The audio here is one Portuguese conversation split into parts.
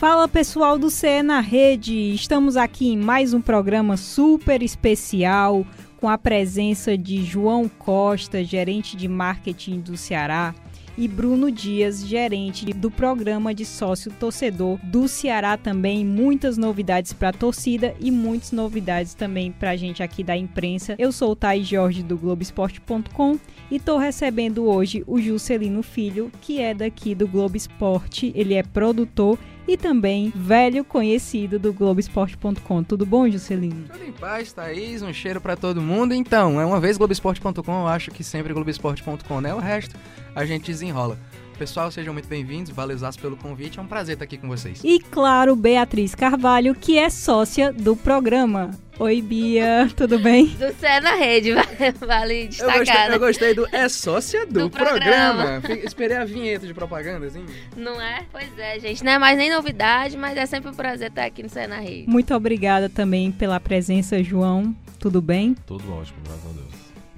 Fala pessoal do CE na Rede, estamos aqui em mais um programa super especial com a presença de João Costa, gerente de marketing do Ceará, e Bruno Dias, gerente do programa de sócio torcedor do Ceará também. Muitas novidades para a torcida e muitas novidades também para a gente aqui da imprensa. Eu sou o Thais Jorge do Globoesporte.com e estou recebendo hoje o Juscelino Filho, que é daqui do Globo Esporte. Ele é produtor e também velho conhecido do Globoesporte.com. Tudo bom, Juscelino? Tudo em paz, Thaís. Um cheiro para todo mundo. Então, é uma vez Globoesporte.com, eu acho que sempre Globoesporte.com, né? O resto a gente desenrola. Pessoal, sejam muito bem-vindos. Valeu pelo convite. É um prazer estar aqui com vocês. E claro, Beatriz Carvalho, que é sócia do programa. Oi, Bia, tudo bem? Do Cé na Rede, vale destacar. Eu gostei, né? eu gostei do É Sócia do, do programa. programa. Esperei a vinheta de propaganda, assim. Não é? Pois é, gente. Não é mais nem novidade, mas é sempre um prazer estar aqui no Cé na Rede. Muito obrigada também pela presença, João. Tudo bem? Tudo ótimo, graças a Deus.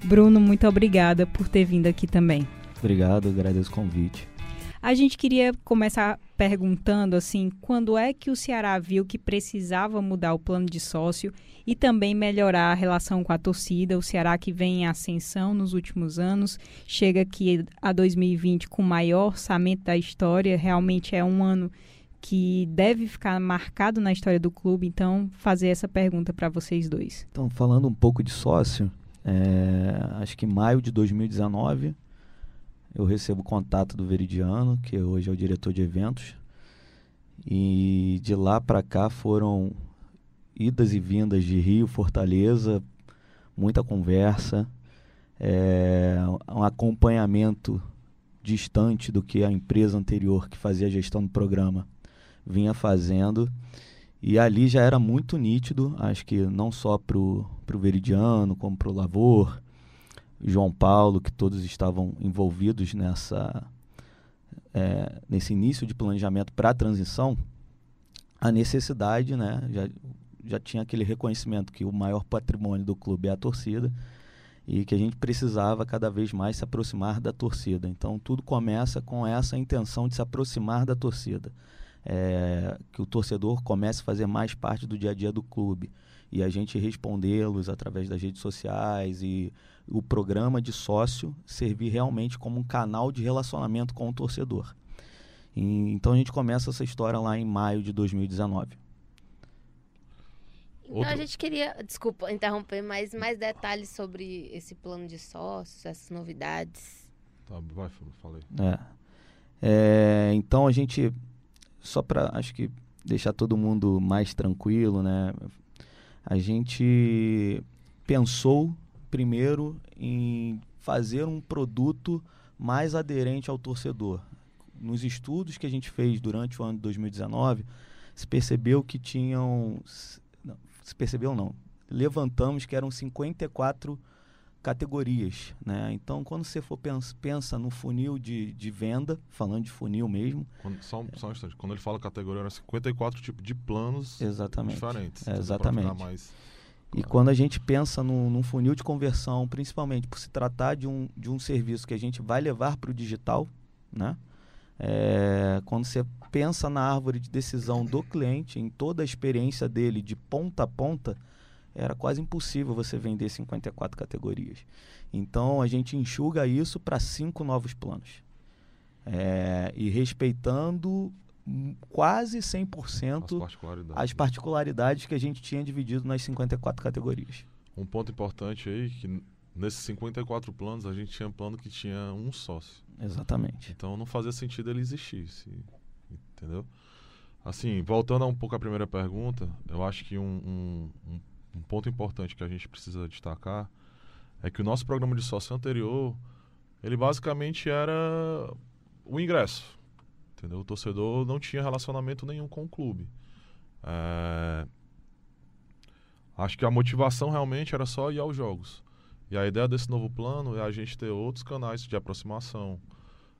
Bruno, muito obrigada por ter vindo aqui também. Obrigado, agradeço o convite. A gente queria começar perguntando assim, quando é que o Ceará viu que precisava mudar o plano de sócio e também melhorar a relação com a torcida? O Ceará que vem em ascensão nos últimos anos, chega aqui a 2020 com o maior orçamento da história, realmente é um ano que deve ficar marcado na história do clube, então fazer essa pergunta para vocês dois. Então, falando um pouco de sócio, é, acho que em maio de 2019 eu recebo contato do Veridiano, que hoje é o diretor de eventos. E de lá para cá foram idas e vindas de Rio, Fortaleza, muita conversa, é, um acompanhamento distante do que a empresa anterior que fazia a gestão do programa vinha fazendo. E ali já era muito nítido, acho que não só para o Veridiano, como para o Lavor, João Paulo, que todos estavam envolvidos nessa, é, nesse início de planejamento para a transição, a necessidade, né, já, já tinha aquele reconhecimento que o maior patrimônio do clube é a torcida e que a gente precisava cada vez mais se aproximar da torcida. Então tudo começa com essa intenção de se aproximar da torcida, é, que o torcedor comece a fazer mais parte do dia a dia do clube e a gente respondê-los através das redes sociais e o programa de sócio servir realmente como um canal de relacionamento com o torcedor. E, então a gente começa essa história lá em maio de 2019. Então Outro... a gente queria, desculpa interromper, mas mais detalhes sobre esse plano de sócios, essas novidades. Tá, vai, falei. É. É, então a gente, só para acho que deixar todo mundo mais tranquilo, né? A gente pensou primeiro em fazer um produto mais aderente ao torcedor. Nos estudos que a gente fez durante o ano de 2019, se percebeu que tinham. Se percebeu não. Levantamos que eram 54 categorias. Né? Então, quando você for pensa, pensa no funil de, de venda, falando de funil mesmo. Quando, só, só um instante. Quando ele fala categoria, eram 54 tipos de planos exatamente. diferentes. É, exatamente. Mais... E quando a gente pensa num, num, funil de conversão, principalmente por se tratar de um, de um serviço que a gente vai levar para o digital, né? É, quando você pensa na árvore de decisão do cliente, em toda a experiência dele de ponta a ponta, era quase impossível você vender 54 categorias. Então a gente enxuga isso para cinco novos planos. É, e respeitando quase 100% as particularidades. as particularidades que a gente tinha dividido nas 54 categorias. Um ponto importante aí que nesses 54 planos a gente tinha plano que tinha um sócio. Exatamente. Então não fazia sentido ele existir, entendeu? Assim, voltando um pouco à primeira pergunta, eu acho que um, um, um ponto importante que a gente precisa destacar é que o nosso programa de sócio anterior, ele basicamente era o ingresso Entendeu? O torcedor não tinha relacionamento nenhum com o clube. É... Acho que a motivação realmente era só ir aos jogos. E a ideia desse novo plano é a gente ter outros canais de aproximação.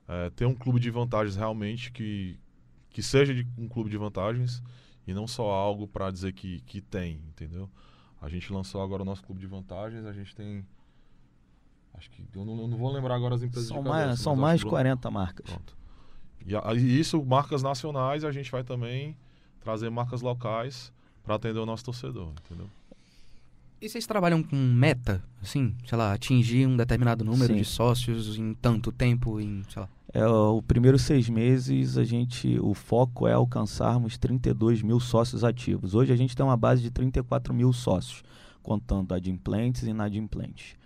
É, ter um clube de vantagens realmente que, que seja de, um clube de vantagens e não só algo para dizer que, que tem, entendeu? A gente lançou agora o nosso clube de vantagens, a gente tem. Acho que. Eu não, eu não vou lembrar agora as empresas são de cabeça, mais, São mais de 40 marcas. Pronto. E, a, e isso, marcas nacionais, a gente vai também trazer marcas locais para atender o nosso torcedor, entendeu? E vocês trabalham com meta, assim, sei lá, atingir um determinado número Sim. de sócios em tanto tempo, em, sei lá. É, o primeiro seis meses a gente, o foco é alcançarmos 32 mil sócios ativos. Hoje a gente tem uma base de 34 mil sócios, contando adimplentes e inadimplentes.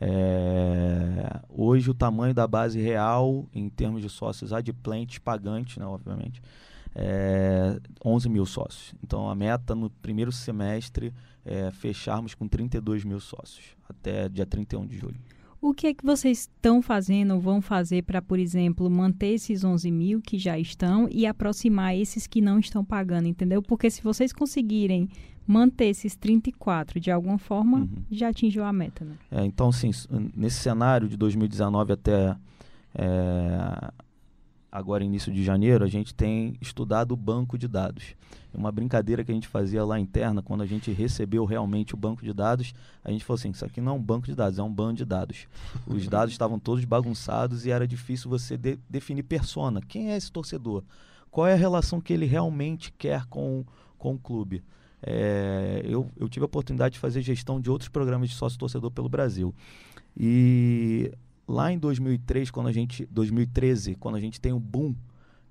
É, hoje o tamanho da base real, em termos de sócios adimplentes, pagantes, né, obviamente, é 11 mil sócios. Então a meta no primeiro semestre é fecharmos com 32 mil sócios, até dia 31 de julho. O que é que vocês estão fazendo ou vão fazer para, por exemplo, manter esses 11 mil que já estão e aproximar esses que não estão pagando, entendeu? Porque se vocês conseguirem manter esses 34 de alguma forma, Uhum. já atingiu a meta, né? É, então, sim, nesse cenário de 2019 até é, agora início de janeiro, a gente tem estudado o banco de dados. Uma brincadeira que a gente fazia lá interna, quando a gente recebeu realmente o banco de dados, a gente falou assim, isso aqui não é um banco de dados, é um banco de dados. Os dados estavam todos bagunçados e era difícil você de- definir persona. Quem é esse torcedor? Qual é a relação que ele realmente quer com, com o clube? É, eu, eu tive a oportunidade de fazer gestão de outros programas de sócio-torcedor pelo Brasil. E lá em 2003, quando a gente, 2013, quando a gente tem um boom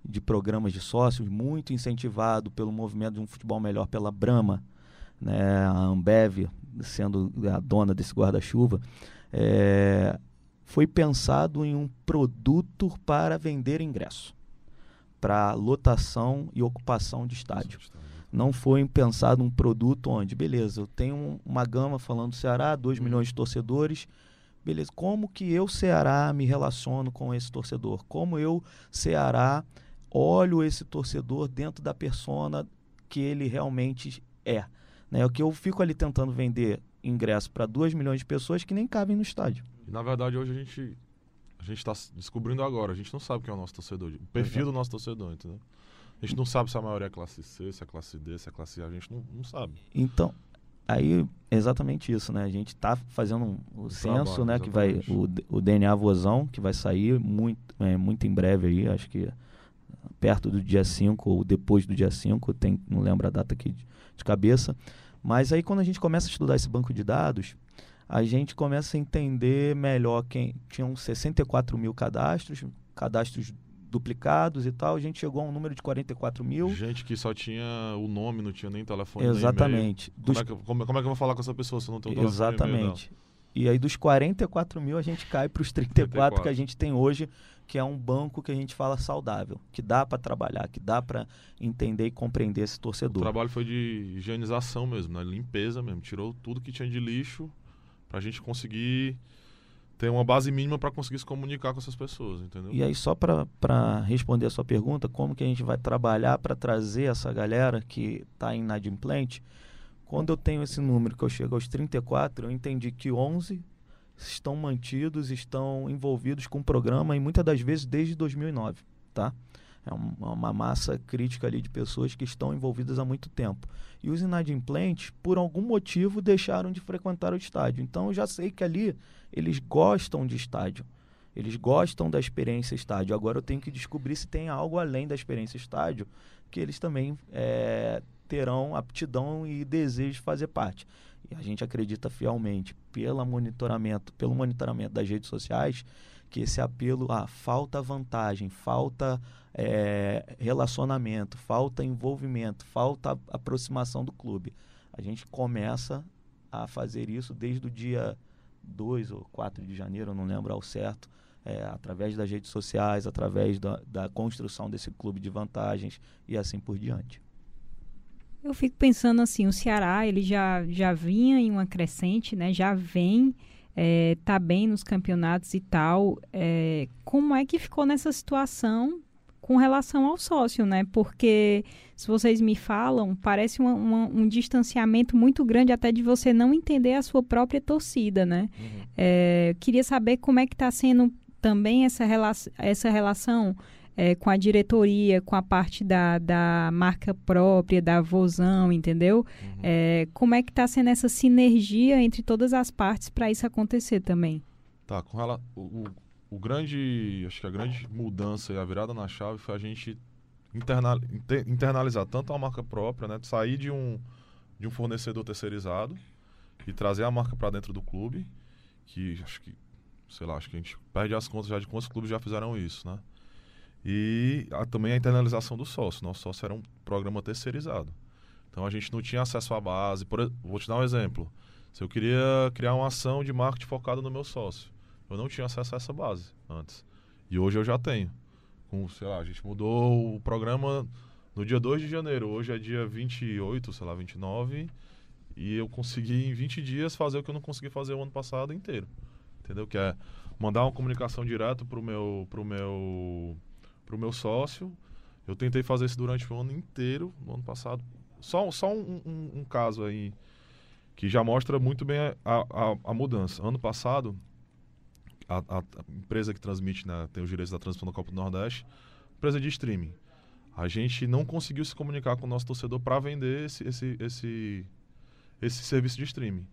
de programas de sócios, muito incentivado pelo movimento de um futebol melhor pela Brahma, né, a Ambev sendo a dona desse guarda-chuva, é, foi pensado em um produto para vender ingresso, para lotação e ocupação de estádio. Não foi pensado um produto onde, beleza, eu tenho um- uma gama falando do Ceará, 2 milhões de torcedores, beleza, como que eu, Ceará, me relaciono com esse torcedor? Como eu, Ceará, olho esse torcedor dentro da persona que ele realmente é? Né? O que eu fico ali tentando vender ingresso para 2 milhões de pessoas que nem cabem no estádio. Na verdade, hoje a gente a gente está descobrindo agora. A gente não sabe quem é o nosso torcedor, o perfil do nosso torcedor, entendeu? A gente não sabe se a maioria é classe C, se é classe D, se é classe A. A gente não, não sabe. Então, aí exatamente isso, né? A gente está fazendo um, o censo, trabalho, né? Que vai o, o DNA Vozão, que vai sair muito, é, muito em breve aí, acho que perto do dia 5 ou depois do dia 5, tem, não lembro a data aqui de, de cabeça. Mas aí quando a gente começa a estudar esse banco de dados, a gente começa a entender melhor quem tinham 64 mil cadastros, cadastros duplicados e tal. A gente chegou a um número de 44 mil. Gente que só tinha o nome, não tinha nem telefone, nem. Exatamente. Como Dos é, que, como, como é que eu vou falar com essa pessoa se eu não tenho o telefone? Exatamente. E aí dos 44 mil a gente cai para os 34 que a 34. gente tem hoje, que é um banco que a gente fala saudável, que dá para trabalhar, que dá para entender e compreender esse O torcedor. trabalho foi de higienização mesmo, né? limpeza mesmo. Tirou tudo que tinha de lixo pra gente conseguir ter uma base mínima para conseguir se comunicar com essas pessoas, entendeu? E aí só para responder a sua pergunta, como que a gente vai trabalhar para trazer essa galera que está inadimplente? Quando eu tenho esse número que eu chego aos 34, eu entendi que 11 estão mantidos, estão envolvidos com o programa e muitas das vezes desde 2009, tá? É um- uma massa crítica ali de pessoas que estão envolvidas há muito tempo. E os inadimplentes, por algum motivo, deixaram de frequentar o estádio. Então eu já sei que ali eles gostam de estádio. Eles gostam da experiência estádio. Agora eu tenho que descobrir se tem algo além da experiência estádio que eles também eh, terão aptidão e desejo de fazer parte. E a gente acredita fielmente, pelo monitoramento, pelo monitoramento das redes sociais, que esse apelo, ah, falta vantagem, falta eh, relacionamento, falta envolvimento, falta aproximação do clube. A gente começa a fazer isso desde o dia 2 ou 4 de janeiro, não lembro ao certo, é, através das redes sociais, através da, da construção desse clube de vantagens e assim por diante. Eu fico pensando assim, o Ceará, ele já, já vinha em uma crescente, né? Já vem, é, tá bem nos campeonatos e tal. É, como é que ficou nessa situação com relação ao sócio, né? Porque, se vocês me falam, parece uma- uma- um distanciamento muito grande até de você não entender a sua própria torcida, né? É, eu queria saber como é que está sendo também essa, rela essa relação é, com a diretoria, com a parte da, da marca própria, da Vozão, entendeu? Uhum. É, como é que está sendo essa sinergia entre todas as partes para isso acontecer também? Tá, com rela... o, o, o grande, acho que a grande mudança e a virada na chave foi a gente interna, inter, internalizar tanto a marca própria, né? Sair de um, de um fornecedor terceirizado e trazer a marca para dentro do clube, que acho que, sei lá, acho que a gente perde as contas já de quantos clubes já fizeram isso, né? E a, também a internalização do sócio. Nosso sócio era um programa terceirizado. Então a gente não tinha acesso à base. Por, vou te dar um exemplo. Se eu queria criar uma ação de marketing focada no meu sócio, eu não tinha acesso a essa base antes. E hoje eu já tenho. Com, sei lá, a gente mudou o programa no dia 2 de janeiro. Hoje é dia 28, sei lá, 29. E eu consegui em 20 dias fazer o que eu não consegui fazer o ano passado inteiro. Entendeu? Que é mandar uma comunicação direto pro meu pro meu pro meu sócio. Eu tentei fazer isso durante o ano inteiro, no ano passado. Só, só um, um, um caso aí que já mostra muito bem a, a, a mudança. Ano passado, a, a, empresa que transmite, né, tem os direitos da transmissão da Copa do Nordeste, empresa de streaming. A gente não conseguiu se comunicar com o nosso torcedor para vender esse, esse, esse, esse serviço de streaming.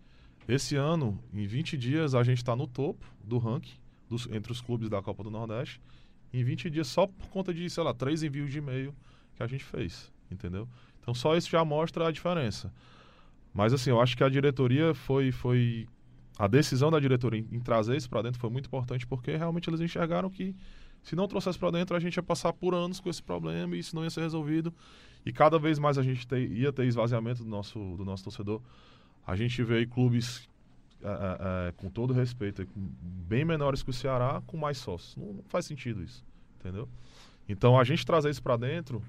Esse ano, em 20 dias, a gente está no topo do ranking dos, entre os clubes da Copa do Nordeste em 20 dias só por conta de, sei lá, três envios de e-mail que a gente fez, entendeu? Então só isso já mostra a diferença. Mas assim, eu acho que a diretoria foi foi a decisão da diretoria em, em trazer isso para dentro foi muito importante porque realmente eles enxergaram que se não trouxesse para dentro a gente ia passar por anos com esse problema e isso não ia ser resolvido e cada vez mais a gente ter, ia ter esvaziamento do nosso do nosso torcedor. A gente vê clubes é, é, é, com todo respeito, bem menores que o Ceará, com mais sócios. Não, não faz sentido isso, entendeu? Então, a gente trazer isso para dentro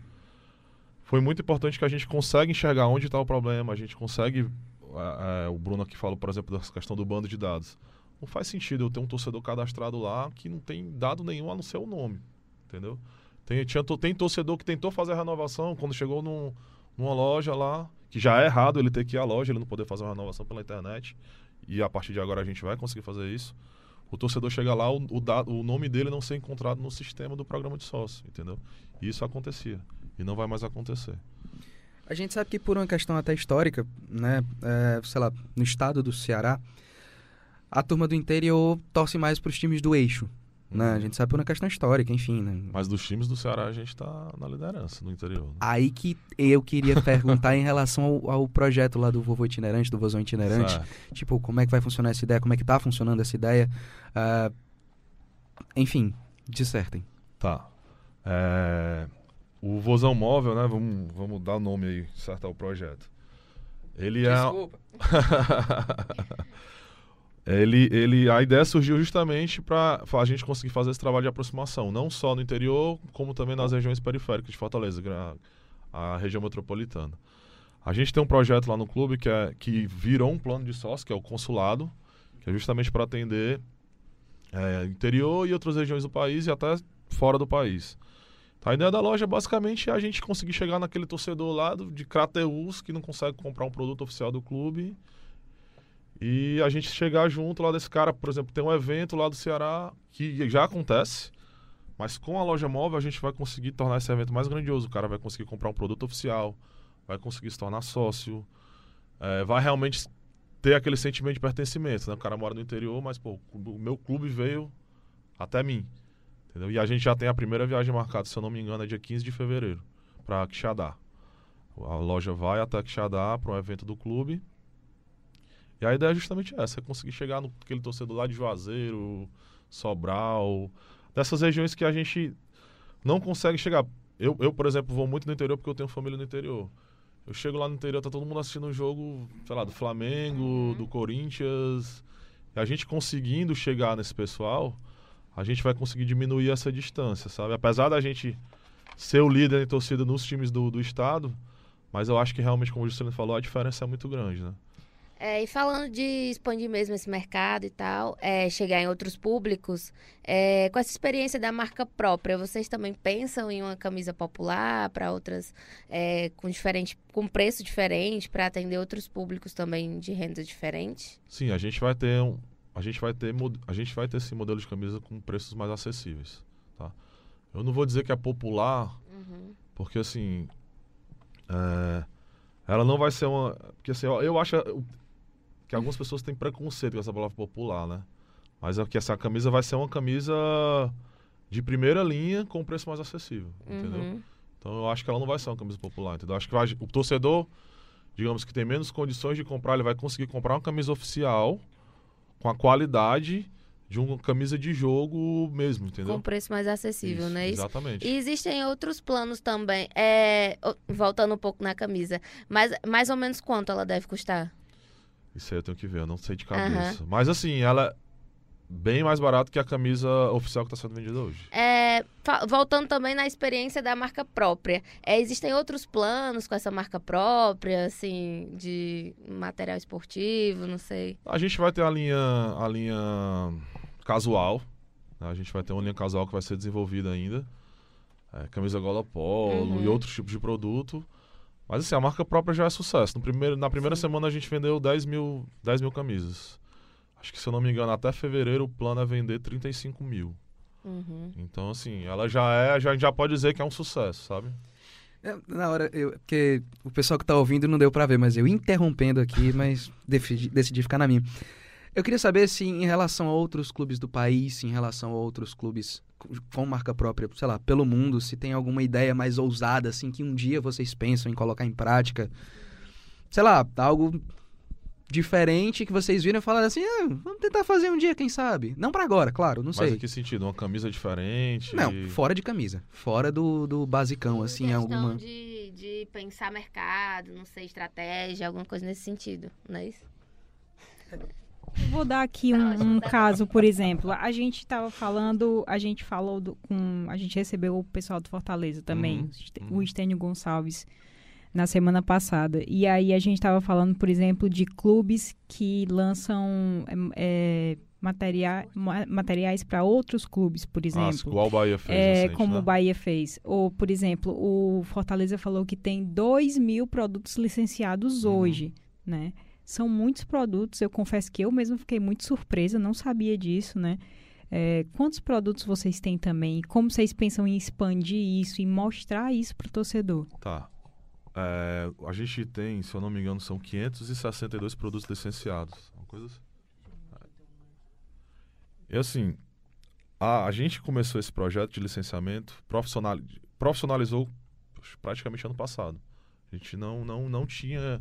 foi muito importante que a gente consegue enxergar onde está o problema, a gente consegue... É, é, o Bruno aqui falou, por exemplo, da questão do bando de dados. Não faz sentido eu ter um torcedor cadastrado lá que não tem dado nenhum a não ser o nome, entendeu? Tem, tinha, tem torcedor que tentou fazer a renovação quando chegou num, numa loja lá, que já é errado ele ter que ir à loja, ele não poder fazer uma renovação pela internet e a partir de agora a gente vai conseguir fazer isso. O torcedor chega lá, o, o, o nome dele não ser encontrado no sistema do programa de sócio, entendeu? E isso acontecia. E não vai mais acontecer. A gente sabe que por uma questão até histórica, né, é, sei lá, no estado do Ceará, a turma do interior torce mais para os times do eixo, né? A gente sabe por uma questão histórica, enfim. Né? Mas dos times do Ceará a gente está na liderança no interior. Né? Aí que eu queria perguntar em relação ao, ao, projeto lá do Vovô Itinerante, do Vozão Itinerante. Certo. Tipo, como é que vai funcionar essa ideia? Como é que tá funcionando essa ideia? Uh, enfim, dissertem. Tá. É... O Vozão Móvel, né? Vamos, vamos dar o nome aí, certo ao projeto. Ele Desculpa. é. ele, ele, a ideia surgiu justamente para a gente conseguir fazer esse trabalho de aproximação, não só no interior, como também nas regiões periféricas de Fortaleza, a, a região metropolitana. A gente tem um projeto lá no clube que, é, que virou um plano de sócio, que é o consulado, que é justamente para atender é, interior e outras regiões do país e até fora do país. A ideia da loja basicamente é a gente conseguir chegar naquele torcedor lá de Crateus que não consegue comprar um produto oficial do clube e a gente chegar junto lá desse cara, por exemplo, tem um evento lá do Ceará que já acontece, mas com a loja móvel a gente vai conseguir tornar esse evento mais grandioso. O cara vai conseguir comprar um produto oficial, vai conseguir se tornar sócio, é, vai realmente ter aquele sentimento de pertencimento. Né? O cara mora no interior, mas pô, o meu clube veio até mim. Entendeu? E a gente já tem a primeira viagem marcada, se eu não me engano, é dia 15 de fevereiro, para Quixadá. A loja vai até Quixadá para um evento do clube e a ideia é justamente essa, é conseguir chegar naquele torcedor lá de Juazeiro, Sobral, dessas regiões que a gente não consegue chegar. Eu, eu, por exemplo, vou muito no interior porque eu tenho família no interior. Eu chego lá no interior, tá todo mundo assistindo um jogo, sei lá, do Flamengo, uhum. do Corinthians. E a gente conseguindo chegar nesse pessoal, a gente vai conseguir diminuir essa distância, sabe? Apesar da gente ser o líder em torcida nos times do, do estado, mas eu acho que realmente, como o Juscelino falou, a diferença é muito grande, né? É, e falando de expandir mesmo esse mercado e tal, é, chegar em outros públicos, é, com essa experiência da marca própria, vocês também pensam em uma camisa popular para outras, é, com, diferente, com preço diferente, para atender outros públicos também de renda diferente? Sim, a gente vai ter um, a gente vai ter a gente vai ter esse modelo de camisa com preços mais acessíveis, tá? Eu não vou dizer que é popular, uhum. porque assim, é, ela não vai ser uma, porque assim, eu, eu acho que algumas pessoas têm preconceito com essa palavra popular, né? Mas é que essa camisa vai ser uma camisa de primeira linha com preço mais acessível, uhum. entendeu? Então eu acho que ela não vai ser uma camisa popular, entendeu? Eu acho que vai, o torcedor, digamos que tem menos condições de comprar, ele vai conseguir comprar uma camisa oficial com a qualidade de uma camisa de jogo mesmo, entendeu? Com preço mais acessível, Isso, né? Isso. Exatamente. E existem outros planos também. É, voltando um pouco na camisa. Mas mais ou menos quanto ela deve custar? Isso aí eu tenho que ver, eu não sei de cabeça. Mas assim, ela é bem mais barata que a camisa oficial que está sendo vendida hoje. É, voltando também na experiência da marca própria. É, existem outros planos com essa marca própria, assim, de material esportivo, não sei. A gente vai ter a linha, a linha casual. né? A gente vai ter uma linha casual que vai ser desenvolvida ainda. É, camisa gola polo Uhum. e outros tipos de produto. Mas assim, a marca própria já é sucesso. No primeiro, na primeira semana a gente vendeu 10 mil, 10 mil camisas. Acho que se eu não me engano, até fevereiro o plano é vender 35 mil. Uhum. Então, assim, ela já é, já, a gente já pode dizer que é um sucesso, sabe? É, na hora, eu, porque o pessoal que tá ouvindo não deu pra ver, mas eu interrompendo aqui, mas decidi, decidi ficar na minha. Eu queria saber se em relação a outros clubes do país, se em relação a outros clubes com- marca própria, sei lá, pelo mundo, se tem alguma ideia mais ousada, assim, que um dia vocês pensam em colocar em prática. Sei lá, algo diferente que vocês viram e falaram assim, ah, vamos tentar fazer um dia, quem sabe? Não pra agora, claro, não Mas sei. em que sentido? Uma camisa diferente? Não, fora de camisa. Fora do, do basicão, assim, questão alguma. de, de pensar mercado, não sei, estratégia, alguma coisa nesse sentido, não é isso? Vou dar aqui um, um caso, por exemplo. A gente estava falando, a gente falou do, com, a gente recebeu o pessoal do Fortaleza também, Uhum, o uhum. Estênio Gonçalves na semana passada. E aí a gente estava falando, por exemplo, de clubes que lançam é, materia, ma- materiais para outros clubes, por Ah, exemplo. igual o Bahia fez É, recente, como né? o Bahia fez. Ou, por exemplo, o Fortaleza falou que tem 2 mil produtos licenciados Uhum. hoje, né? São muitos produtos, eu confesso que eu mesmo fiquei muito surpresa, não sabia disso, né? É, quantos produtos vocês têm também? Como vocês pensam em expandir isso e mostrar isso para o torcedor? Tá. É, a gente tem, se eu não me engano, são 562 produtos licenciados. Uma coisa assim. E assim, a, a gente começou esse projeto de licenciamento, profissional, profissionalizou praticamente ano passado. A gente não, não, não tinha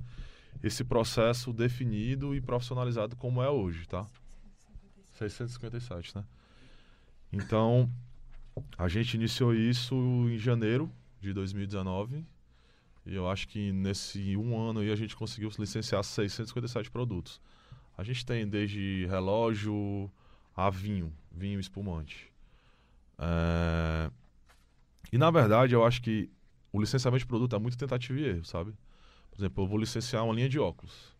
esse processo definido e profissionalizado como é hoje, tá? 657, né? Então, a gente iniciou isso em janeiro de 2019 e eu acho que nesse um ano aí a gente conseguiu licenciar 657 produtos. A gente tem desde relógio a vinho, vinho espumante. É, E na verdade eu acho que o licenciamento de produto é muito tentativa e erro, sabe? Por exemplo, eu vou licenciar uma linha de óculos.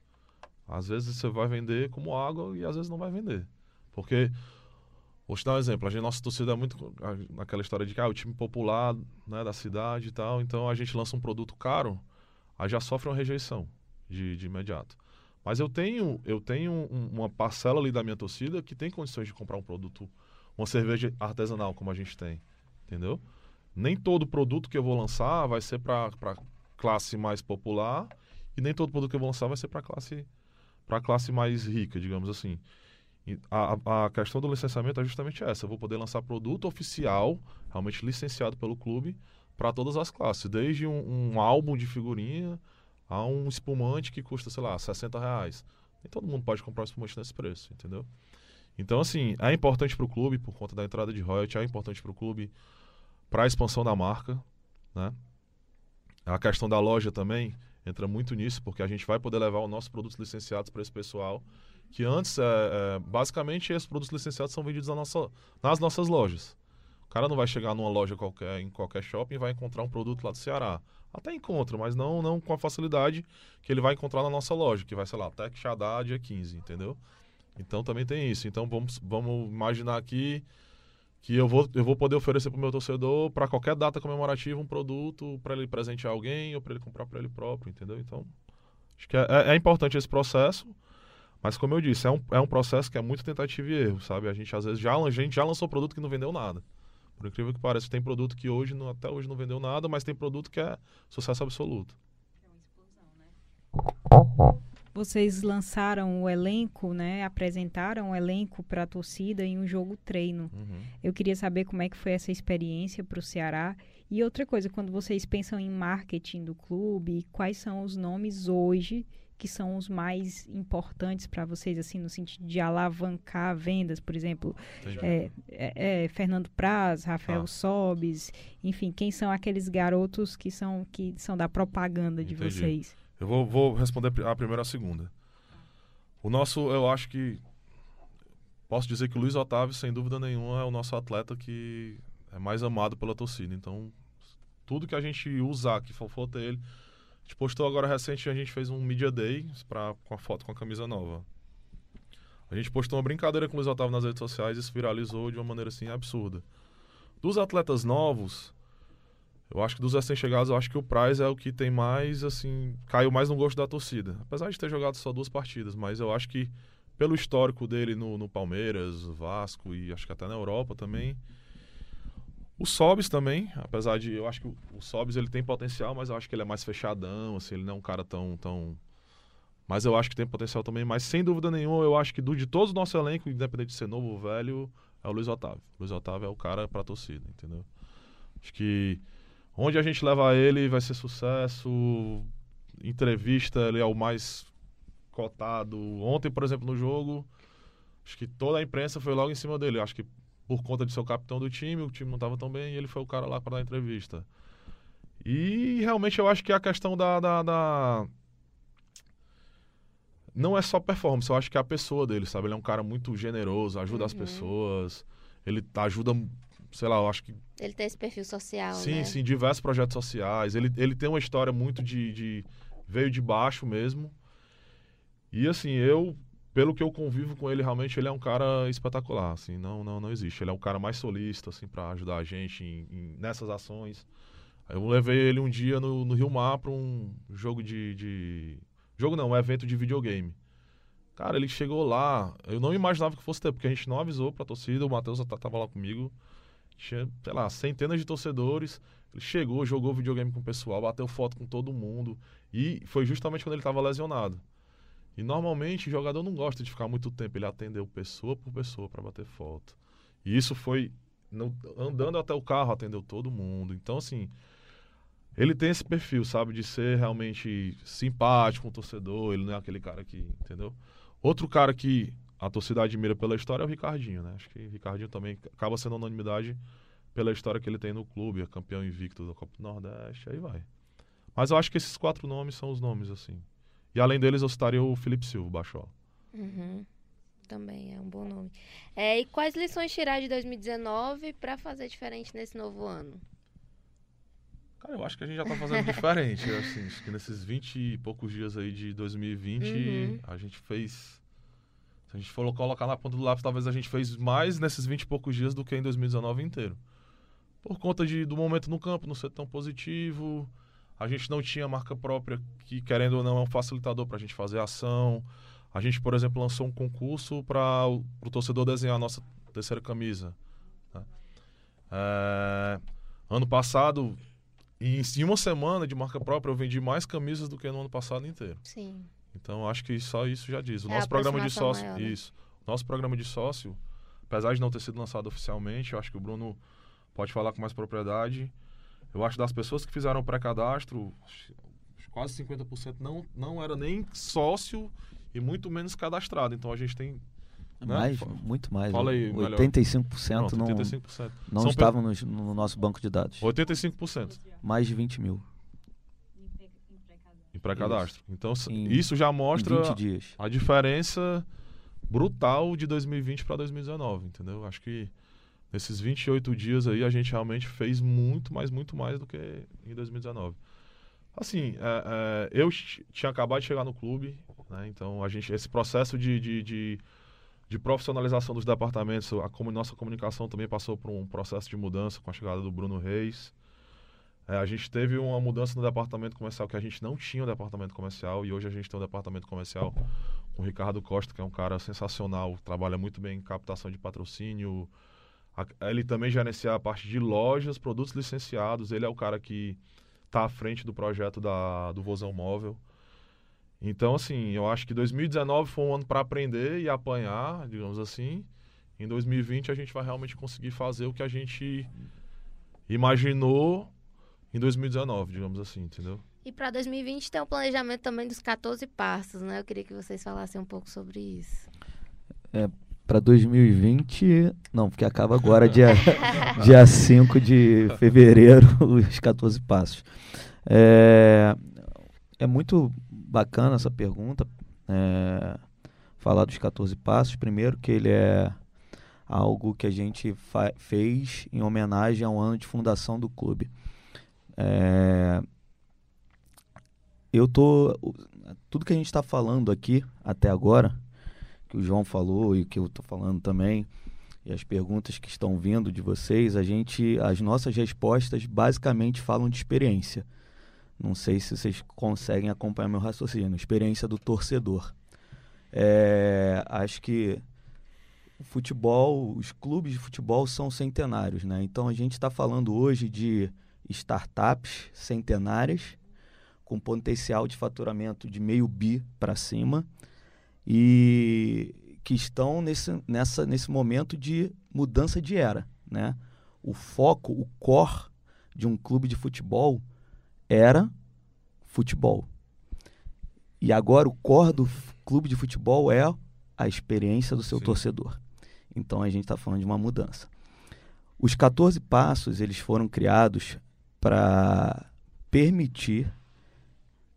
Às vezes você vai vender como água e às vezes não vai vender. Porque, vou te dar um exemplo, a gente, nossa torcida é muito naquela história de que ah, o time popular né, da cidade e tal, então a gente lança um produto caro, aí já sofre uma rejeição de, de imediato. Mas eu tenho, eu tenho um- uma parcela ali da minha torcida que tem condições de comprar um produto, uma cerveja artesanal como a gente tem, entendeu? Nem todo produto que eu vou lançar vai ser para classe mais popular e nem todo produto que eu vou lançar vai ser para classe para classe mais rica, digamos assim. A, a- a questão do licenciamento é justamente essa. Eu vou poder lançar produto oficial, realmente licenciado pelo clube, para todas as classes. Desde um, um álbum de figurinha a um espumante que custa, sei lá, 60 reais. Nem todo mundo pode comprar um espumante nesse preço, entendeu? Então, assim, é importante para o clube, por conta da entrada de royalty, é importante para o clube para a expansão da marca, né? A questão da loja também entra muito nisso, porque a gente vai poder levar os nossos produtos licenciados para esse pessoal, que antes, é, é, basicamente, esses produtos licenciados são vendidos na nossa, nas nossas lojas. O cara não vai chegar numa loja qualquer, em qualquer shopping e vai encontrar um produto lá do Ceará. Até encontra, mas não, não com a facilidade que ele vai encontrar na nossa loja, que vai, sei lá, Tec Xadá dia 15, entendeu? Então também tem isso. Então vamos, vamos imaginar aqui que eu vou, eu vou poder oferecer para o meu torcedor, para qualquer data comemorativa, um produto para ele presentear alguém ou para ele comprar para ele próprio, entendeu? Então, acho que é, é- é importante esse processo, mas como eu disse, é um, é um processo que é muito tentativa e erro, sabe? A gente às vezes já, a gente já lançou produto que não vendeu nada. Por incrível que pareça, tem produto que hoje, não- até hoje não vendeu nada, mas tem produto que é sucesso absoluto. Vocês lançaram o elenco, né? Apresentaram o elenco para a torcida em um jogo treino. Uhum. Eu queria saber como é que foi essa experiência para o Ceará. E outra coisa, quando vocês pensam em marketing do clube, quais são os nomes hoje que são os mais importantes para vocês, assim, no sentido de alavancar vendas, por exemplo, é, é, é, Fernando Praz, Rafael Ah. Sobes, enfim, quem são aqueles garotos que são que são da propaganda de Entendi. vocês? Eu vou, vou responder a primeira e a segunda. O nosso, eu acho que. Posso dizer que o Luiz Otávio, sem dúvida nenhuma, é o nosso atleta que é mais amado pela torcida. Então, tudo que a gente usar, que for ele. A gente postou agora recente, a gente fez um Media Day pra, com a foto com a camisa nova. A gente postou uma brincadeira com o Luiz Otávio nas redes sociais isso viralizou de uma maneira assim absurda. Dos atletas novos, eu acho que dos recém-chegados, eu acho que o Price é o que tem mais, assim, caiu mais no gosto da torcida. Apesar de ter jogado só duas partidas, mas eu acho que pelo histórico dele no, no Palmeiras, Vasco e acho que até na Europa também. O Sobis também, apesar de eu acho que o, Sobis ele tem potencial, mas eu acho que ele é mais fechadão, assim, ele não é um cara tão tão mas eu acho que tem potencial também, mas sem dúvida nenhuma, eu acho que do de todos o nosso elenco, independente de ser novo ou velho, é o Luiz Otávio. O Luiz Otávio é o cara pra torcida, entendeu? Acho que onde a gente levar ele vai ser sucesso. Entrevista, ele é o mais cotado. Ontem, por exemplo, no jogo, acho que toda a imprensa foi logo em cima dele. Acho que por conta de ser o capitão do time, o time não estava tão bem e ele foi o cara lá para dar entrevista. E realmente eu acho que a questão da, da, da- Não é só performance, eu acho que é a pessoa dele, sabe? Ele é um cara muito generoso, ajuda as Uhum. pessoas, ele ajuda, sei lá, eu acho que Ele tem esse perfil social, Sim, né? sim, diversos projetos sociais. Ele, ele tem uma história muito de, de- veio de baixo mesmo. E assim, eu, pelo que eu convivo com ele, realmente ele é um cara espetacular, assim, não, não, não existe. Ele é um cara mais solista, assim, para ajudar a gente em- em- nessas ações. Eu levei ele um dia no, no Rio Mar para um jogo de, de- Jogo não, um evento de videogame. Cara, ele chegou lá, eu não imaginava que fosse ter, porque a gente não avisou pra torcida, o Matheus tava lá comigo. Tinha, sei lá, centenas de torcedores. Ele chegou, jogou videogame com o pessoal, bateu foto com todo mundo. E foi justamente quando ele estava lesionado. E normalmente o jogador não gosta de ficar muito tempo. Ele atendeu pessoa por pessoa para bater foto. E isso foi no- andando até o carro, atendeu todo mundo. Então, assim, ele tem esse perfil, sabe, de ser realmente simpático com o torcedor. Ele não é aquele cara que, entendeu? Outro cara que a torcida admira pela história é o Ricardinho, né? Acho que o Ricardinho também acaba sendo unanimidade pela história que ele tem no clube, é campeão invicto da Copa do Nordeste, aí vai. Mas eu acho que esses quatro nomes são os nomes, assim. E além deles, eu citaria o Felipe Silva, Baixola. Uhum. Também é um bom nome. É, e quais lições tirar de 2019 para fazer diferente nesse novo ano? Cara, eu acho que a gente já tá fazendo diferente, assim. Acho que nesses 20 e poucos dias aí de 2020, Uhum. a gente fez... Se a gente for colocar na ponta do lápis, talvez a gente fez mais nesses 20 e poucos dias do que em 2019 inteiro. Por conta de, do momento no campo não ser tão positivo, a gente não tinha marca própria que, querendo ou não, é um facilitador para a gente fazer ação. A gente, por exemplo, lançou um concurso para o torcedor desenhar a nossa terceira camisa. né? É, ano passado, em, em uma semana de marca própria, eu vendi mais camisas do que no ano passado inteiro. Sim. Então, acho que só isso já diz. O É nosso programa de sócio, maior, né? isso. Nosso programa de sócio, apesar de não ter sido lançado oficialmente, eu acho que o Bruno pode falar com mais propriedade. Eu acho das pessoas que fizeram o pré-cadastro, quase 50% não, não era nem sócio e muito menos cadastrado. Então a gente tem. né? Mais, muito mais. Fala aí, melhor. 85% Pronto, não, 85%. não São estavam no, no nosso banco de dados. 85% Mais de 20 mil em pré-cadastro. Então Em- isso já mostra 20 dias. a diferença brutal de 2020 para 2019, entendeu? Acho que nesses 28 dias aí a gente realmente fez muito mais, muito mais do que em 2019. Assim, é, é, eu tinha acabado de chegar no clube, né? Então a gente esse processo de, de, de, de profissionalização dos departamentos, a comu- nossa comunicação também passou por um processo de mudança com a chegada do Bruno Reis. É, a gente teve uma mudança no departamento comercial que a gente não tinha um departamento comercial e hoje a gente tem um departamento comercial com o Ricardo Costa, que é um cara sensacional, trabalha muito bem em captação de patrocínio. A- Ele também gerencia a parte de lojas, produtos licenciados. Ele é o cara que está à frente do projeto da, do Vozão Móvel. Então, assim, eu acho que 2019 foi um ano para aprender e apanhar, digamos assim. Em 2020 a gente vai realmente conseguir fazer o que a gente imaginou em 2019, digamos assim, entendeu? E para 2020 tem o planejamento também dos 14 passos, né? Eu queria que vocês falassem um pouco sobre isso. É, para 2020, não, porque acaba agora dia, dia 5 de fevereiro, os 14 passos. É, é muito bacana essa pergunta, é, falar dos 14 passos. Primeiro que ele é algo que a gente fez em homenagem ao ano de fundação do clube. É, eu tô tudo que a gente está falando aqui até agora, que o João falou e que eu estou falando também, e as perguntas que estão vindo de vocês, a gente, as nossas respostas basicamente falam de experiência. Não sei se vocês conseguem acompanhar meu raciocínio. Experiência do torcedor. É, acho que o futebol, os clubes de futebol são centenários, né? Então a gente está falando hoje de startups centenárias com potencial de faturamento de meio bi para cima e que estão nesse, nessa, nesse momento de mudança de era, né? O foco, o core de um clube de futebol era futebol. E agora o core do clube de futebol é a experiência do seu Sim. torcedor. Então a gente está falando de uma mudança. Os 14 passos eles foram criados para permitir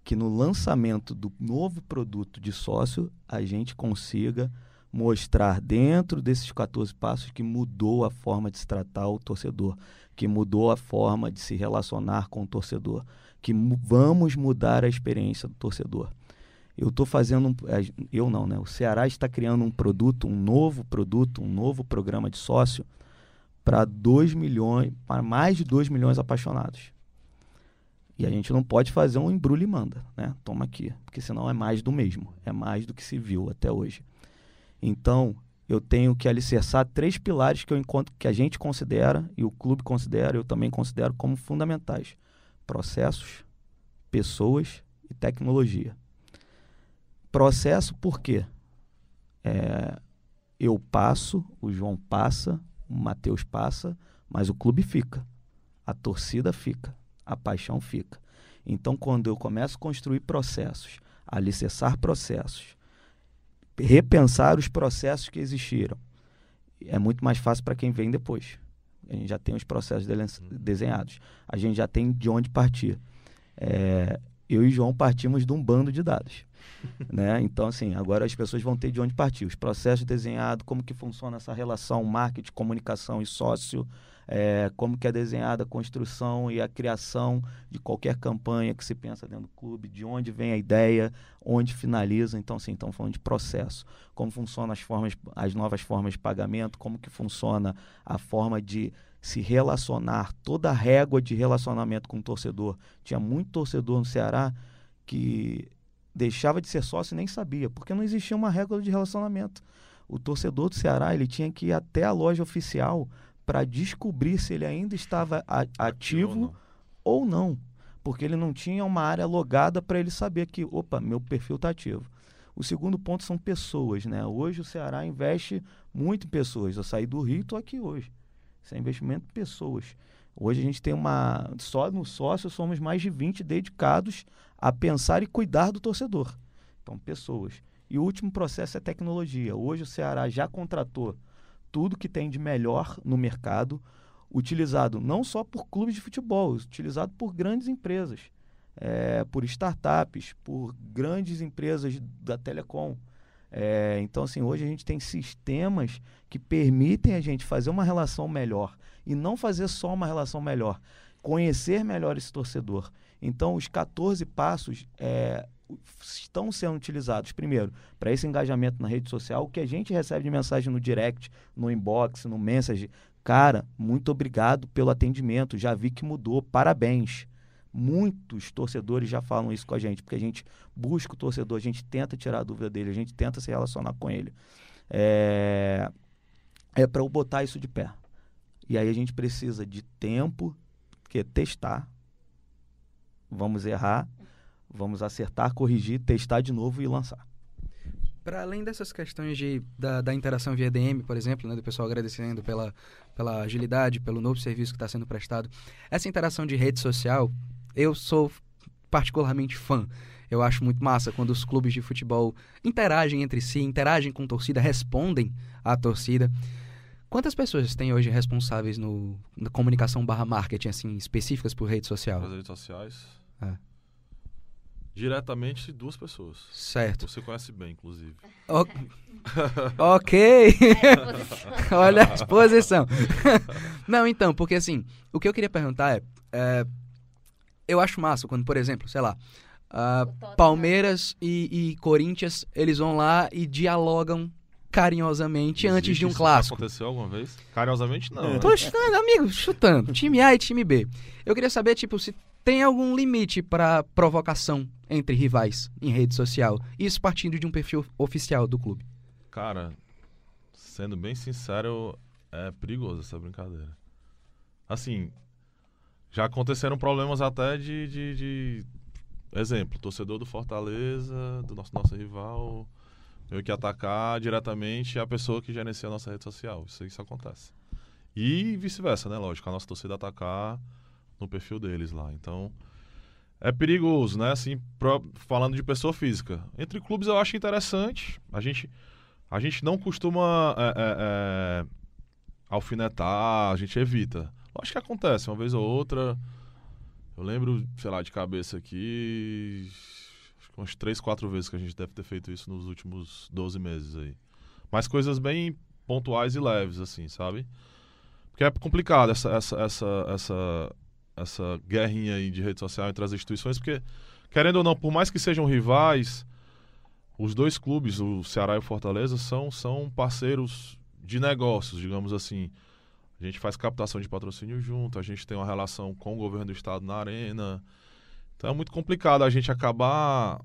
que no lançamento do novo produto de sócio a gente consiga mostrar dentro desses 14 passos que mudou a forma de se tratar o torcedor, que mudou a forma de se relacionar com o torcedor, que vamos mudar a experiência do torcedor. Eu estou fazendo, um, eu não, né? O Ceará está criando um produto, um novo produto, um novo programa de sócio para 2 milhões, para mais de 2 milhões apaixonados. E a gente não pode fazer um embrulho e manda, né? Toma aqui, porque senão é mais do mesmo, é mais do que se viu até hoje. Então, eu tenho que alicerçar três pilares que eu encontro que a gente considera e o clube considera, eu também considero como fundamentais: processos, pessoas e tecnologia. Processo por quê? É, eu passo, o João passa, o Matheus passa, mas o clube fica. A torcida fica, a paixão fica. Então, quando eu começo a construir processos, alicerçar processos, repensar os processos que existiram, é muito mais fácil para quem vem depois. A gente já tem os processos desenhados, a gente já tem de onde partir. É, eu e João partimos de um bando de dados. né? Então, assim, agora as pessoas vão ter de onde partir. Os processos desenhados, como que funciona essa relação marketing, comunicação e sócio, é, como que é desenhada a construção e a criação de qualquer campanha que se pensa dentro do clube, de onde vem a ideia, onde finaliza. Então, assim, estamos falando de processo. Como funcionam as formas, as novas formas de pagamento, como que funciona a forma de se relacionar, toda a régua de relacionamento com o torcedor. Tinha muito torcedor no Ceará que deixava de ser sócio e nem sabia, porque não existia uma régua de relacionamento. O torcedor do Ceará ele tinha que ir até a loja oficial para descobrir se ele ainda estava ativo ou não, porque ele não tinha uma área logada para ele saber que, opa, meu perfil está ativo. O segundo ponto são pessoas, né? Hoje o Ceará investe muito em pessoas. Eu saí do Rio e estou aqui hoje. Isso é investimento em pessoas. Hoje a gente tem uma. Só no sócio somos mais de 20 dedicados a pensar e cuidar do torcedor. Então, pessoas. E o último processo é tecnologia. Hoje o Ceará já contratou tudo que tem de melhor no mercado, utilizado não só por clubes de futebol, utilizado por grandes empresas, é, por startups, por grandes empresas da telecom. É, então, assim, hoje a gente tem sistemas que permitem a gente fazer uma relação melhor e não fazer só uma relação melhor, conhecer melhor esse torcedor. Então, os 14 passos é, estão sendo utilizados, primeiro, para esse engajamento na rede social, o que a gente recebe de mensagem no direct, no inbox, no message. Cara, muito obrigado pelo atendimento, já vi que mudou, parabéns. Muitos torcedores já falam isso com a gente, porque a gente busca o torcedor, a gente tenta tirar a dúvida dele, a gente tenta se relacionar com ele. É, é para eu botar isso de pé. E aí a gente precisa de tempo, que é testar. Vamos errar, vamos acertar, corrigir, testar de novo e lançar. Para além dessas questões de, da, da, interação via DM, por exemplo, né, do pessoal agradecendo pela, pela agilidade, pelo novo serviço que está sendo prestado, essa interação de rede social, eu sou particularmente fã. Eu acho muito massa quando os clubes de futebol interagem entre si, interagem com torcida, respondem à torcida. Quantas pessoas tem hoje responsáveis no, na comunicação barra marketing, assim, específicas por rede social? As redes sociais? É. Diretamente duas pessoas. Certo. Você conhece bem, inclusive. O... ok. Olha a exposição. Não, então, porque assim, o que eu queria perguntar é, é eu acho massa quando, por exemplo, sei lá, uh, Palmeiras e, e, Corinthians, eles vão lá e dialogam carinhosamente Existe antes de um isso clássico. aconteceu alguma vez? Carinhosamente não. né? Tô chutando, amigo, chutando. Time A e time B. Eu queria saber, tipo, se tem algum limite para provocação entre rivais em rede social? Isso partindo de um perfil oficial do clube. Cara, sendo bem sincero, é perigoso essa brincadeira. Assim, já aconteceram problemas até de, de, de exemplo, torcedor do Fortaleza, do nosso nosso rival, eu que atacar diretamente a pessoa que gerencia a nossa rede social. Isso, isso acontece. E vice-versa, né? Lógico, a nossa torcida atacar no perfil deles lá. Então, é perigoso, né? Assim, falando de pessoa física. Entre clubes eu acho interessante. A gente, a gente não costuma é, é, é, alfinetar, a gente evita. Acho que acontece, uma vez ou outra. Eu lembro, sei lá, de cabeça aqui. Umas três, quatro vezes que a gente deve ter feito isso nos últimos 12 meses aí. Mas coisas bem pontuais e leves, assim, sabe? Porque é complicado essa, essa, essa, essa, essa guerrinha aí de rede social entre as instituições, porque, querendo ou não, por mais que sejam rivais, os dois clubes, o Ceará e o Fortaleza, são, são parceiros de negócios, digamos assim. A gente faz captação de patrocínio junto, a gente tem uma relação com o governo do estado na arena. Então é muito complicado a gente acabar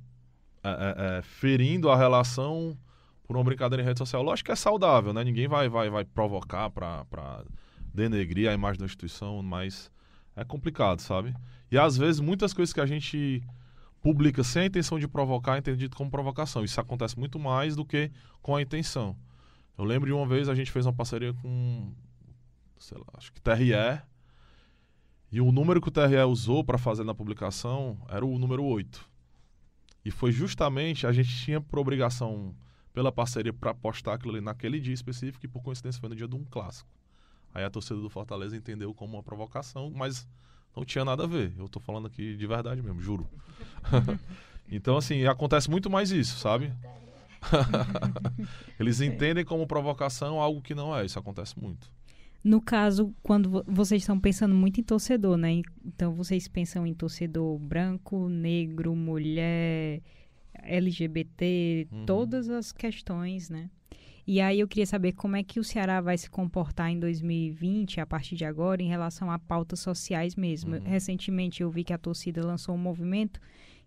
é, é, é, ferindo a relação por uma brincadeira em rede social. Lógico que é saudável, né? Ninguém vai, vai, vai provocar para denegrir a imagem da instituição, mas é complicado, sabe? E às vezes muitas coisas que a gente publica sem a intenção de provocar é entendido como provocação. Isso acontece muito mais do que com a intenção. Eu lembro de uma vez a gente fez uma parceria com sei lá, acho que TRE. E o número que o TRE usou para fazer na publicação era o número 8. E foi justamente, a gente tinha por obrigação, pela parceria, para postar aquilo ali naquele dia específico, e por coincidência foi no dia de um clássico. Aí a torcida do Fortaleza entendeu como uma provocação, mas não tinha nada a ver. Eu tô falando aqui de verdade mesmo, juro. então, assim, acontece muito mais isso, sabe? Eles entendem como provocação algo que não é. Isso acontece muito. No caso, quando vocês estão pensando muito em torcedor, né? Então vocês pensam em torcedor branco, negro, mulher, LGBT, uhum. todas as questões, né? E aí eu queria saber como é que o Ceará vai se comportar em 2020, a partir de agora, em relação a pautas sociais mesmo. Uhum. Recentemente eu vi que a torcida lançou um movimento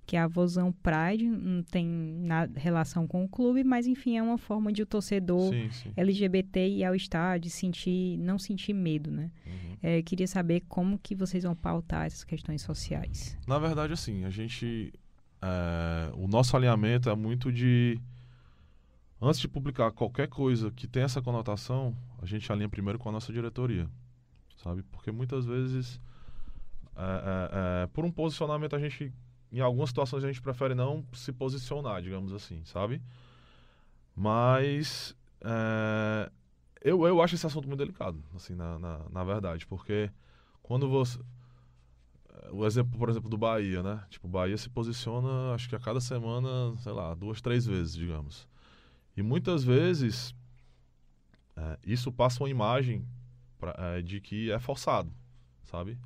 que é a Vozão Pride, não tem nada, relação com o clube, mas enfim, é uma forma de o torcedor sim, sim. LGBT ir ao estádio sentir, não sentir medo, né? Uhum. É, queria saber como que vocês vão pautar essas questões sociais. Na verdade, assim, a gente... É, o nosso alinhamento é muito de... Antes de publicar qualquer coisa que tenha essa conotação, a gente alinha primeiro com a nossa diretoria, sabe? Porque muitas vezes, é, é, é por um posicionamento, a gente em algumas situações a gente prefere não se posicionar, digamos assim, sabe? Mas é, eu, eu acho esse assunto muito delicado, assim, na, na, na, verdade, porque quando você. O exemplo, por exemplo, do Bahia, né? Tipo, o Bahia se posiciona, acho que a cada semana, sei lá, duas, três vezes, digamos. E muitas vezes é, isso passa uma imagem pra, é, de que é forçado, sabe?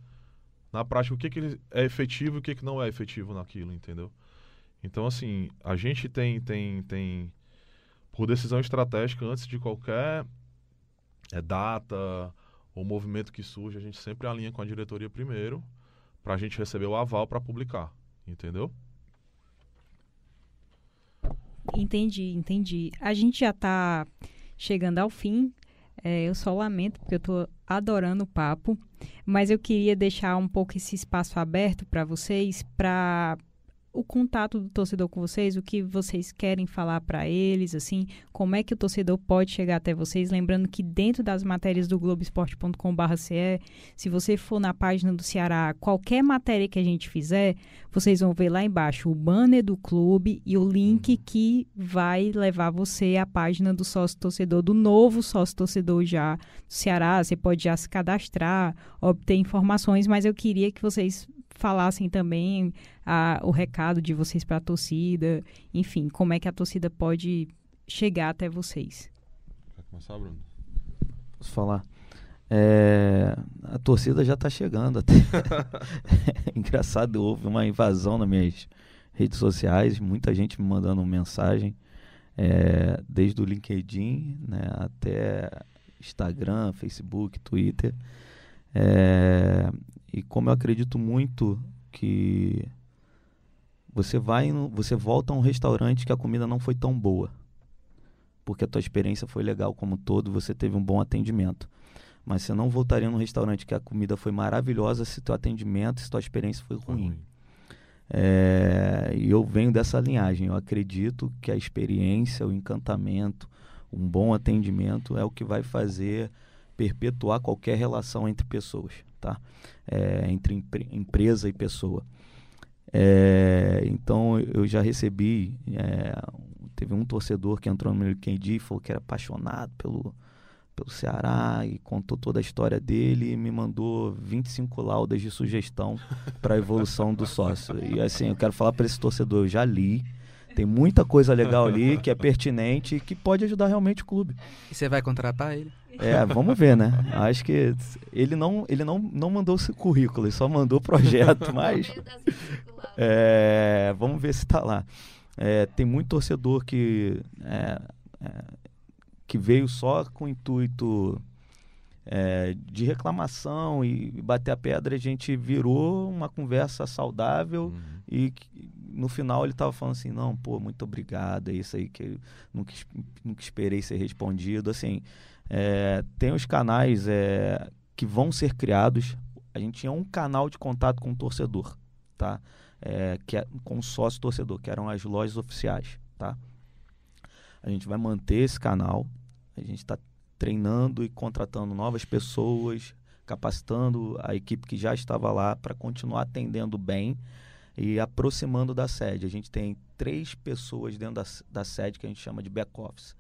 Na prática o que, que é efetivo e o que, que não é efetivo naquilo, entendeu? Então, assim, a gente tem, tem, tem por decisão estratégica, antes de qualquer é, data ou movimento que surge, a gente sempre alinha com a diretoria primeiro, para a gente receber o aval para publicar, entendeu? Entendi, entendi. A gente já está chegando ao fim é, eu só lamento, porque eu estou adorando o papo, mas eu queria deixar um pouco esse espaço aberto para vocês, para o contato do torcedor com vocês, o que vocês querem falar para eles, assim, como é que o torcedor pode chegar até vocês, lembrando que dentro das matérias do globesport.com/ce, se você for na página do Ceará, qualquer matéria que a gente fizer, vocês vão ver lá embaixo o banner do clube e o link Uhum. que vai levar você à página do sócio torcedor, do novo sócio torcedor já do Ceará. Você pode já se cadastrar, obter informações, mas eu queria que vocês falassem também a, o recado de vocês para a torcida, enfim, como é que a torcida pode chegar até vocês. Quer começar, Bruno? Posso falar? É, a torcida já está chegando até. Engraçado, houve uma invasão nas minhas redes sociais, muita gente me mandando mensagem, é, desde o LinkedIn né, até Instagram, Facebook, Twitter. É, e como eu acredito muito que você vai, você volta a um restaurante que a comida não foi tão boa, porque a tua experiência foi legal como todo, você teve um bom atendimento. Mas você não voltaria num restaurante que a comida foi maravilhosa se teu atendimento, se tua experiência foi Foi ruim. É, e eu venho dessa linhagem. Eu acredito que a experiência, o encantamento, um bom atendimento é o que vai fazer perpetuar qualquer relação entre pessoas, tá? É, entre empre- empresa e pessoa. É, então eu já recebi, é, teve um torcedor que entrou no meu e falou que era apaixonado pelo, pelo Ceará e contou toda a história dele e me mandou 25 laudas de sugestão para a evolução do sócio. E assim, eu quero falar para esse torcedor, eu já li, tem muita coisa legal ali que é pertinente e que pode ajudar realmente o clube. E você vai contratar ele? É, vamos ver, né? Acho que ele não, ele não, não mandou currículo, ele só mandou o projeto, mas é, vamos ver se está lá. É, tem muito torcedor que, é, é, que veio só com o intuito é, de reclamação e bater a pedra. A gente virou uma conversa saudável Uhum. e que, no final ele estava falando assim: não, pô, muito obrigado, é isso aí que eu nunca, nunca esperei ser respondido. Assim, é, tem os canais é, que vão ser criados. A gente tinha um canal de contato com o torcedor, tá? É, que é, com o sócio torcedor, que eram as lojas oficiais, tá? A gente vai manter esse canal. A gente está treinando e contratando novas pessoas, capacitando a equipe que já estava lá para continuar atendendo bem e aproximando da sede. A gente tem três pessoas dentro da, da sede que a gente chama de back-office,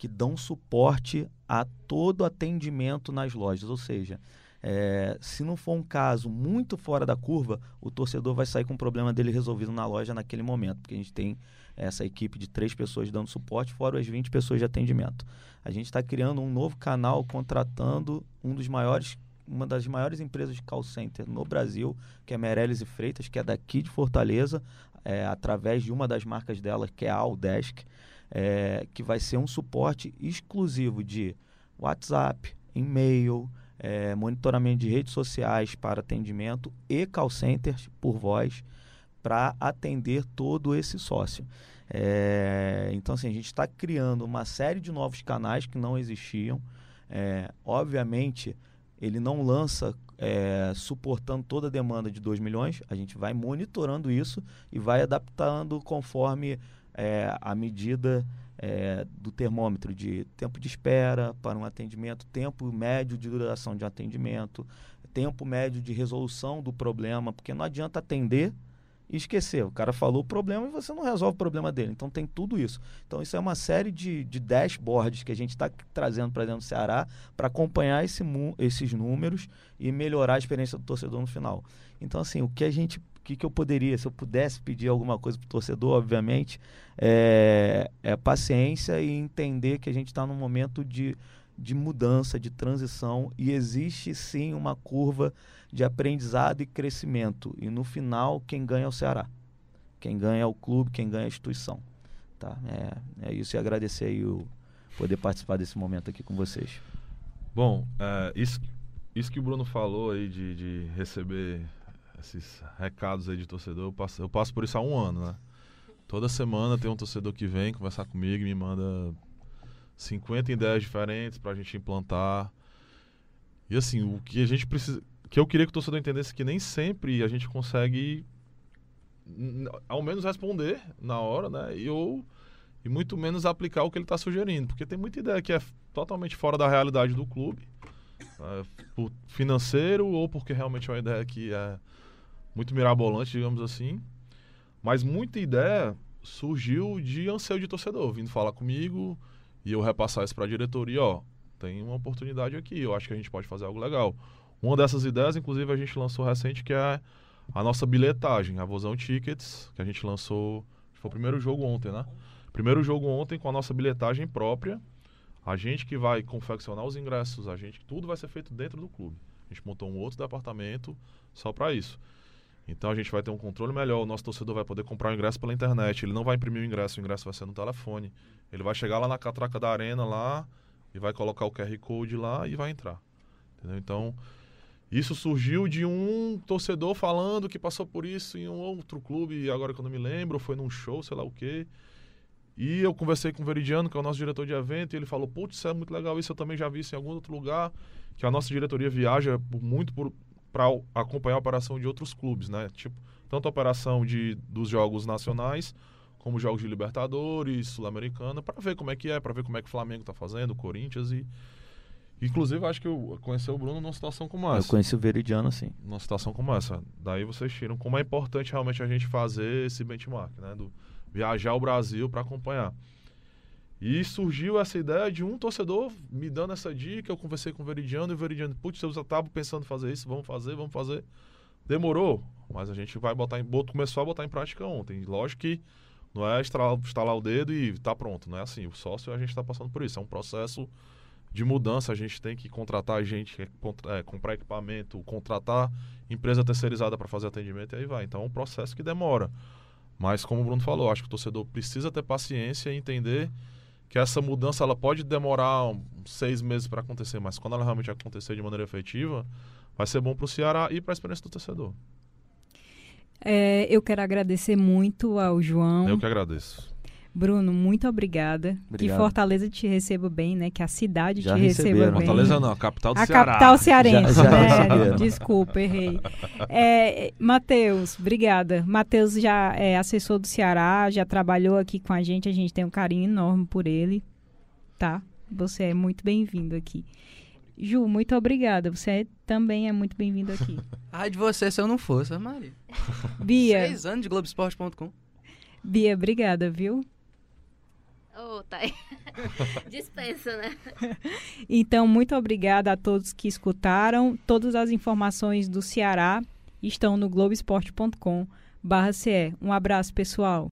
que dão suporte a todo atendimento nas lojas. Ou seja, é, se não for um caso muito fora da curva, o torcedor vai sair com o problema dele resolvido na loja naquele momento, porque a gente tem essa equipe de três pessoas dando suporte, fora as 20 pessoas de atendimento. A gente está criando um novo canal contratando um dos maiores, uma das maiores empresas de call center no Brasil, que é Meirelles e Freitas, que é daqui de Fortaleza, é, através de uma das marcas dela, que é a Aldesk, é, que vai ser um suporte exclusivo de WhatsApp, e-mail, é, monitoramento de redes sociais para atendimento e call centers por voz para atender todo esse sócio. É, então, assim, a gente está criando uma série de novos canais que não existiam. É, obviamente, ele não lança é, suportando toda a demanda de 2 milhões. A gente vai monitorando isso e vai adaptando conforme é, a medida é, do termômetro de tempo de espera para um atendimento, tempo médio de duração de atendimento, tempo médio de resolução do problema, porque não adianta atender e esquecer. O cara falou o problema e você não resolve o problema dele. Então tem tudo isso. Então isso é uma série de, de dashboards que a gente está trazendo para dentro do Ceará para acompanhar esse, esses números e melhorar a experiência do torcedor no final. Então assim, o que a gente, o que, que eu poderia, se eu pudesse pedir alguma coisa para o torcedor, obviamente, é, é paciência e entender que a gente está num momento de de mudança, de transição e existe sim uma curva de aprendizado e crescimento. E no final, quem ganha é o Ceará. Quem ganha é o clube, quem ganha é a instituição. Tá? É, é isso e agradecer aí o poder participar desse momento aqui com vocês. Bom, é, isso, isso que o Bruno falou aí de, de receber esses recados aí de torcedor, eu passo, eu passo por isso há um ano, né? Toda semana tem um torcedor que vem conversar comigo e me manda 50 ideias diferentes pra gente implantar. E assim, o que a gente precisa. que eu queria que o torcedor entendesse que nem sempre a gente consegue ao menos responder na hora, né? E, ou, e muito menos aplicar o que ele está sugerindo. Porque tem muita ideia que é totalmente fora da realidade do clube, é, por financeiro ou porque realmente é uma ideia que é muito mirabolante, digamos assim. Mas muita ideia surgiu de anseio de torcedor, vindo falar comigo e eu repassar isso para a diretoria, ó, tem uma oportunidade aqui, eu acho que a gente pode fazer algo legal. Uma dessas ideias, inclusive, a gente lançou recente, que é a nossa bilhetagem, a Vozão Tickets, que a gente lançou, foi o primeiro jogo ontem, né? Primeiro jogo ontem com a nossa bilhetagem própria, a gente que vai confeccionar os ingressos, a gente, tudo vai ser feito dentro do clube. A gente montou um outro departamento só para isso. Então a gente vai ter um controle melhor, o nosso torcedor vai poder comprar o ingresso pela internet, ele não vai imprimir o ingresso, o ingresso vai ser no telefone. Ele vai chegar lá na catraca da arena lá e vai colocar o QR Code lá e vai entrar. Entendeu? Então, isso surgiu de um torcedor falando que passou por isso em um outro clube, agora que eu não me lembro, foi num show, sei lá o quê. E eu conversei com o Veridiano, que é o nosso diretor de evento, e ele falou: Putz, isso é muito legal, isso eu também já vi isso em algum outro lugar. Que a nossa diretoria viaja por- muito para acompanhar a operação de outros clubes, né? Tipo, tanto a operação de, dos jogos nacionais, como jogos de Libertadores, Sul-Americana, para ver como é que é, para ver como é que o Flamengo tá fazendo, o Corinthians e. Inclusive, acho que eu conheci o Bruno numa situação como Eu essa conheci o Veridiano, sim. numa situação como essa. Daí vocês tiram como é importante realmente a gente fazer esse benchmark, né? Do viajar ao Brasil para acompanhar. E surgiu essa ideia de um torcedor me dando essa dica. Eu conversei com o Veridiano e o Veridiano, putz, eu já estava pensando em fazer isso, vamos fazer, vamos fazer. Demorou, mas a gente vai botar em. Começou a botar em prática ontem. Lógico que não é estalar, o dedo e tá pronto, não é assim. O sócio a gente está passando por isso. É um processo de mudança. A gente tem que contratar gente, é, é, comprar equipamento, contratar empresa terceirizada para fazer atendimento e aí vai. Então é um processo que demora. Mas como o Bruno falou, acho que o torcedor precisa ter paciência e entender que essa mudança ela pode demorar seis meses para acontecer, mas quando ela realmente acontecer de maneira efetiva, vai ser bom para o Ceará e para a experiência do torcedor. É, eu quero agradecer muito ao João. Eu que agradeço. Bruno, muito obrigada. Que Obrigado. Fortaleza te receba bem, né? Que a cidade Já te receba bem. Fortaleza não, a capital do A Ceará. capital cearense, Já- já né? Desculpa, errei. É, Matheus, obrigada. Matheus já é assessor do Ceará, já trabalhou aqui com a gente, a gente tem um carinho enorme por ele, tá? Você é muito bem-vindo aqui. Ju, muito obrigada. Você também é muito bem-vindo aqui. Ai de você se eu não fosse, Maria. Bia, Seis anos de Globoesporte.com. Bia, obrigada, viu? Ô, aí. Dispensa, né? Então, muito obrigada a todos que escutaram. Todas as informações do Ceará estão no globesport.com/ce. Um abraço, pessoal.